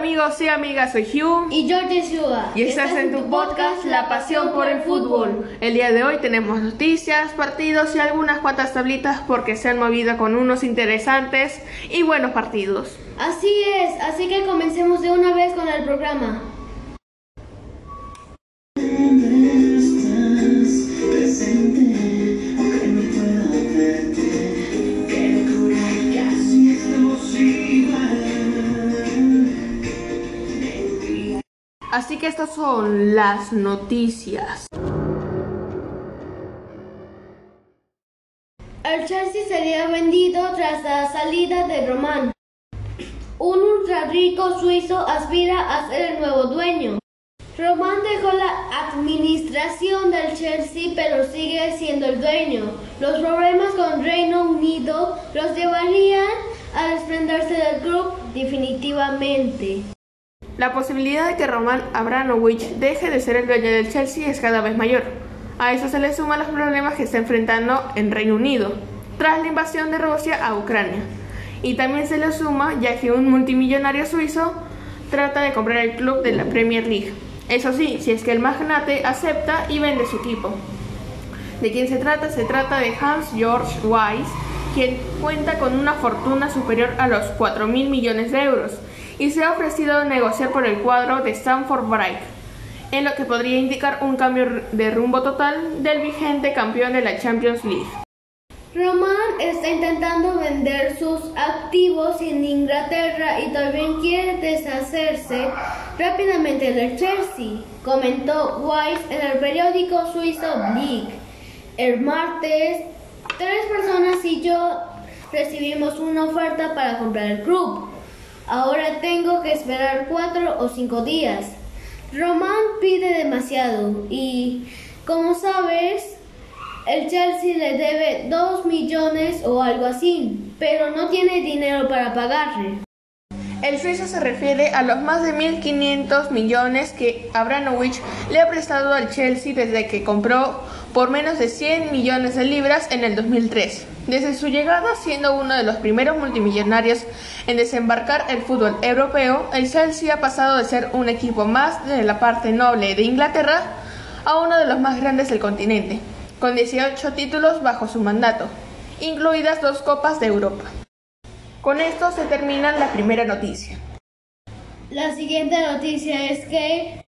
Amigos y amigas, soy Hugh Y yo Yeshua. y estás en tu podcast La Pasión por el Fútbol. El día de hoy tenemos noticias, partidos y algunas cuantas tablitas porque se han movido con unos interesantes y buenos partidos. Así es, así que comencemos de una vez con el programa. Son las noticias. El Chelsea sería vendido tras la salida de Román. Un ultra rico suizo aspira a ser el nuevo dueño. Román dejó la administración del Chelsea pero sigue siendo el dueño. Los problemas con Reino Unido los llevarían a desprenderse del club definitivamente. La posibilidad de que Roman Abramovich deje de ser el dueño del Chelsea es cada vez mayor. A eso se le suman los problemas que está enfrentando en Reino Unido tras la invasión de Rusia a Ucrania. Y también se le suma ya que un multimillonario suizo trata de comprar el club de la Premier League. Eso sí, si es que el magnate acepta y vende su equipo. ¿De quién se trata? Se trata de Hans Georg Weiss, quien cuenta con una fortuna superior a los 4 mil millones de euros y se ha ofrecido negociar por el cuadro de Stamford Bridge, en lo que podría indicar un cambio de rumbo total del vigente campeón de la Champions League. Román está intentando vender sus activos en Inglaterra y también quiere deshacerse rápidamente del Chelsea, comentó Weiss en el periódico suizo Blick. El martes, tres personas y yo recibimos una oferta para comprar el club. Ahora tengo que esperar cuatro o cinco días. Román pide demasiado y, como sabes, el Chelsea le debe 2 millones o algo así, pero no tiene dinero para pagarle. El suizo se refiere a los más de 1.500 millones que Abramovich le ha prestado al Chelsea desde que compró por menos de 100 millones de libras en el 2003. Desde su llegada, siendo uno de los primeros multimillonarios en desembarcar el fútbol europeo, el Chelsea ha pasado de ser un equipo más de la parte noble de Inglaterra a uno de los más grandes del continente, con 18 títulos bajo su mandato, incluidas dos Copas de Europa. Con esto se termina la primera noticia. La siguiente noticia es que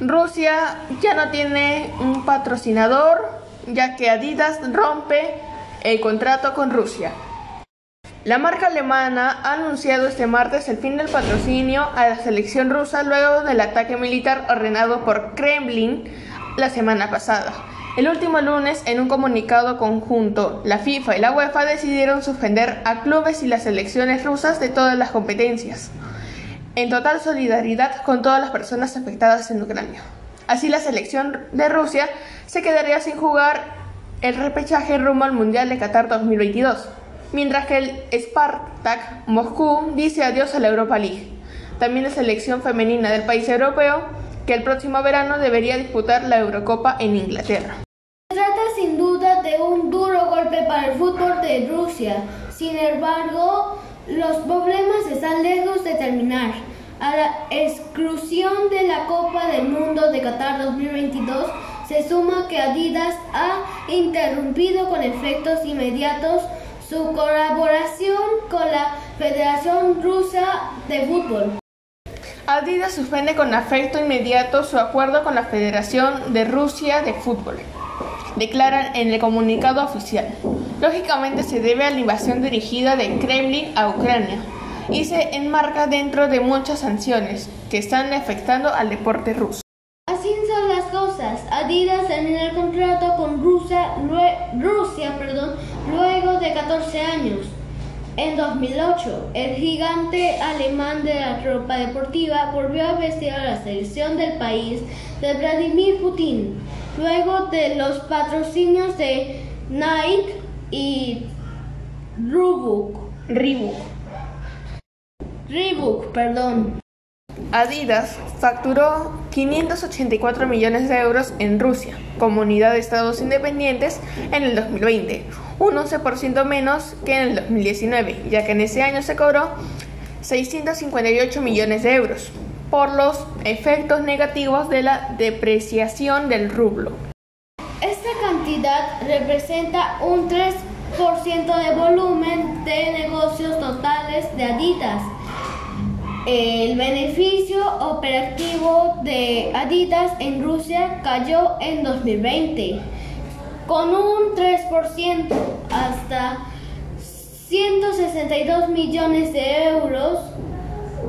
Rusia ya no tiene un patrocinador, ya que Adidas rompe el contrato con Rusia. La marca alemana ha anunciado este martes el fin del patrocinio a la selección rusa luego del ataque militar ordenado por Kremlin la semana pasada. El último lunes, en un comunicado conjunto, la FIFA y la UEFA decidieron suspender a clubes y las selecciones rusas de todas las competencias, en total solidaridad con todas las personas afectadas en Ucrania. Así la selección de Rusia se quedaría sin jugar el repechaje rumbo al Mundial de Qatar 2022, mientras que el Spartak Moscú dice adiós a la Europa League. También la selección femenina del país europeo, que el próximo verano debería disputar la Eurocopa en Inglaterra. se trata sin duda de un duro golpe para el fútbol de Rusia. Sin embargo, los problemas están lejos de terminar. A la exclusión de la Copa del Mundo de Qatar 2022 se suma que Adidas ha interrumpido con efectos inmediatos su colaboración con la Federación Rusa de Fútbol. Adidas suspende con efecto inmediato su acuerdo con la Federación de Rusia de Fútbol, declaran en el comunicado oficial. Lógicamente se debe a la invasión dirigida de Kremlin a Ucrania y se enmarca dentro de muchas sanciones que están afectando al deporte ruso. Así son las cosas. Adidas termina el contrato con Rusia, luego de 14 años. En 2008, el gigante alemán de la ropa deportiva volvió a vestir a la selección del país de Vladimir Putin, luego de los patrocinios de Nike y Reebok. Reebok. Reebok, perdón. Adidas facturó 584 millones de euros en Rusia, comunidad de estados independientes, en el 2020, un 11% menos que en el 2019, ya que en ese año se cobró 658 millones de euros por los efectos negativos de la depreciación del rublo. Representa un 3% de volumen de negocios totales de Adidas. El beneficio operativo de Adidas en Rusia cayó en 2020 con un 3% hasta 162 millones de euros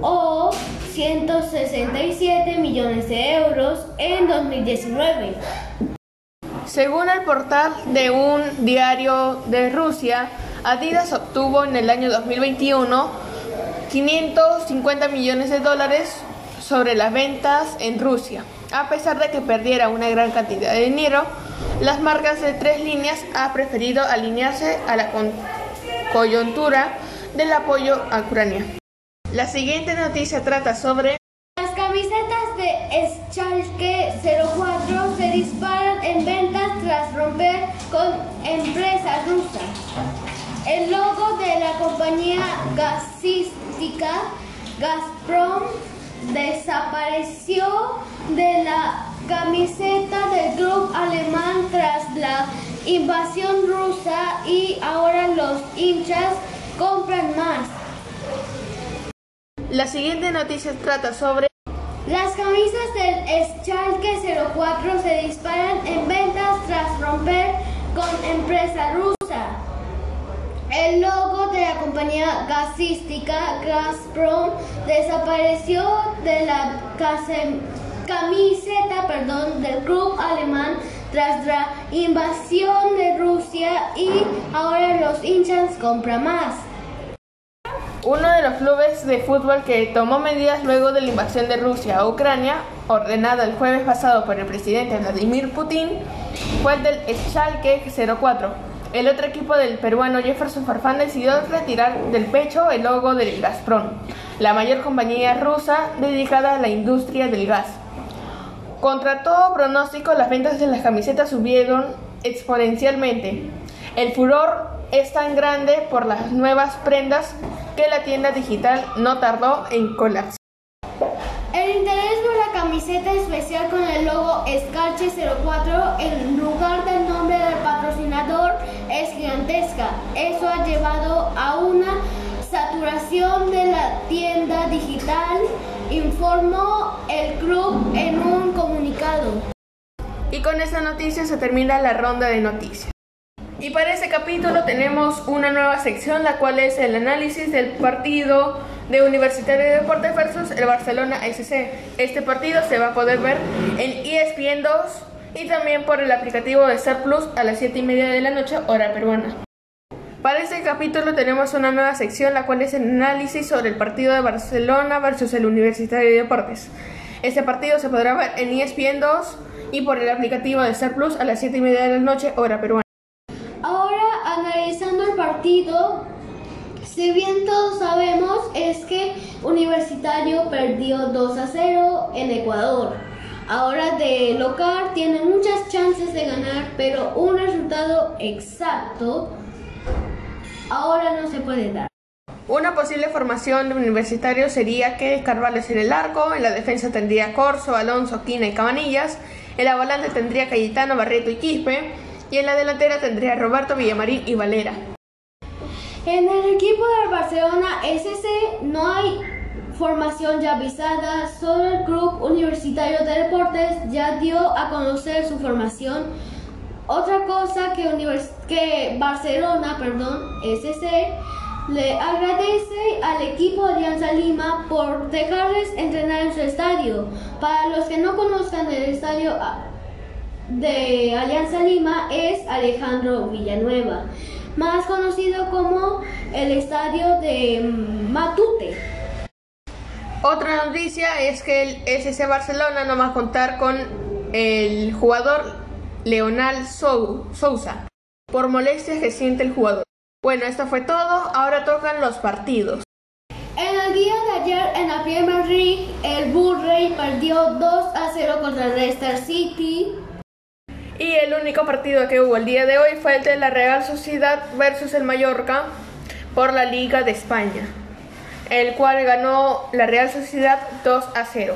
o 167 millones de euros en 2019. Según el portal de un diario de Rusia, Adidas obtuvo en el año 2021 550 millones de dólares sobre las ventas en Rusia. A pesar de que perdiera una gran cantidad de dinero, las marcas de tres líneas han preferido alinearse a la coyuntura del apoyo a Ucrania. La siguiente noticia trata sobre las camisetas de Schalke 04 se disparan en ventas tras romper con empresa rusa. El logo de la compañía gasística Gazprom desapareció de la camiseta del club alemán tras la invasión rusa y ahora los hinchas compran más. La siguiente noticia trata sobre las camisas del Schalke 04 se disparan en ventas tras romper con empresa rusa. El logo de la compañía gasística Gazprom desapareció de la camiseta perdón, del club alemán tras la invasión de Rusia y ahora los hinchas compran más. Uno de los clubes de fútbol que tomó medidas luego de la invasión de Rusia a Ucrania, ordenada el jueves pasado por el presidente Vladimir Putin, fue el del Schalke 04. El otro equipo del peruano Jefferson Farfán decidió retirar del pecho el logo del Gazprom, la mayor compañía rusa dedicada a la industria del gas. Contra todo pronóstico, las ventas de las camisetas subieron exponencialmente. El furor es tan grande por las nuevas prendas que la tienda digital no tardó en colapsar. El interés por la camiseta especial con el logo Scarche 04 en lugar del nombre del patrocinador es gigantesca. Eso ha llevado a una saturación de la tienda digital, informó el club en un comunicado. Y con esta noticia se termina la ronda de noticias. Y para este capítulo tenemos una nueva sección, la cual es el análisis del partido de Universitario de Deportes versus el Barcelona SC. Este partido se va a poder ver en ESPN 2 y también por el aplicativo de Star Plus a las 7 y media de la noche, hora peruana. Para este capítulo tenemos una nueva sección, la cual es el análisis sobre el partido de Barcelona versus el Universitario de Deportes. Este partido se podrá ver en ESPN 2 y por el aplicativo de Star Plus a las 7 y media de la noche, hora peruana partido, si bien todos sabemos, es que Universitario perdió 2 a 0 en Ecuador. Ahora de local tiene muchas chances de ganar, pero un resultado exacto ahora no se puede dar. Una posible formación de universitario sería que Carvalho en el arco, en la defensa tendría Corso, Alonso, Quina y Cabanillas, en la volante tendría Cayetano, Barreto y Quispe, y en la delantera tendría Roberto Villamarín y Valera. En el equipo del Barcelona SC no hay formación ya avisada, solo el Club Universitario de Deportes ya dio a conocer su formación. Otra cosa que, Barcelona, perdón, SC, le agradece al equipo Alianza Lima por dejarles entrenar en su estadio. Para los que no conozcan el estadio ah, de Alianza Lima es Alejandro Villanueva más conocido como el estadio de Matute. Otra noticia es que el SC Barcelona no va a contar con el jugador Leonal Sousa por molestias que siente el jugador. Bueno, esto fue todo, ahora tocan los partidos. En el día de ayer en la Premier League, el Bull perdió 2 a 0 contra el Leicester City. Y el único partido que hubo el día de hoy fue el de la Real Sociedad versus el Mallorca por la Liga de España. el cual ganó la Real Sociedad 2 a 0.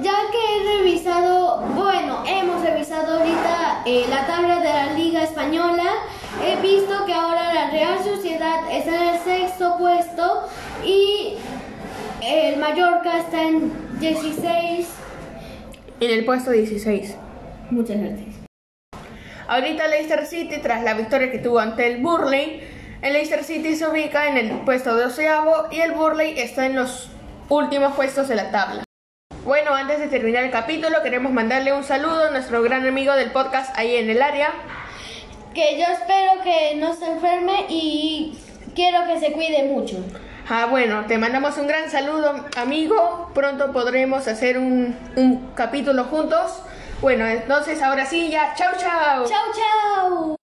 Ya que he revisado, bueno, hemos revisado ahorita eh, la tabla de la Liga Española, he visto que ahora la Real Sociedad está en el sexto puesto y el Mallorca está en 16. En el puesto 16. Muchas gracias. Ahorita Leicester City, tras la victoria que tuvo ante el Burley, el Leicester City se ubica en el puesto doceavo y el Burley está en los últimos puestos de la tabla. Bueno, antes de terminar el capítulo, queremos mandarle un saludo a nuestro gran amigo del podcast ahí en el área. Que yo espero que no se enferme y quiero que se cuide mucho. Ah, bueno, te mandamos un gran saludo, amigo. Pronto podremos hacer un, un capítulo juntos. Bueno, entonces ahora sí, ya. Chau, chau. Chau, chau.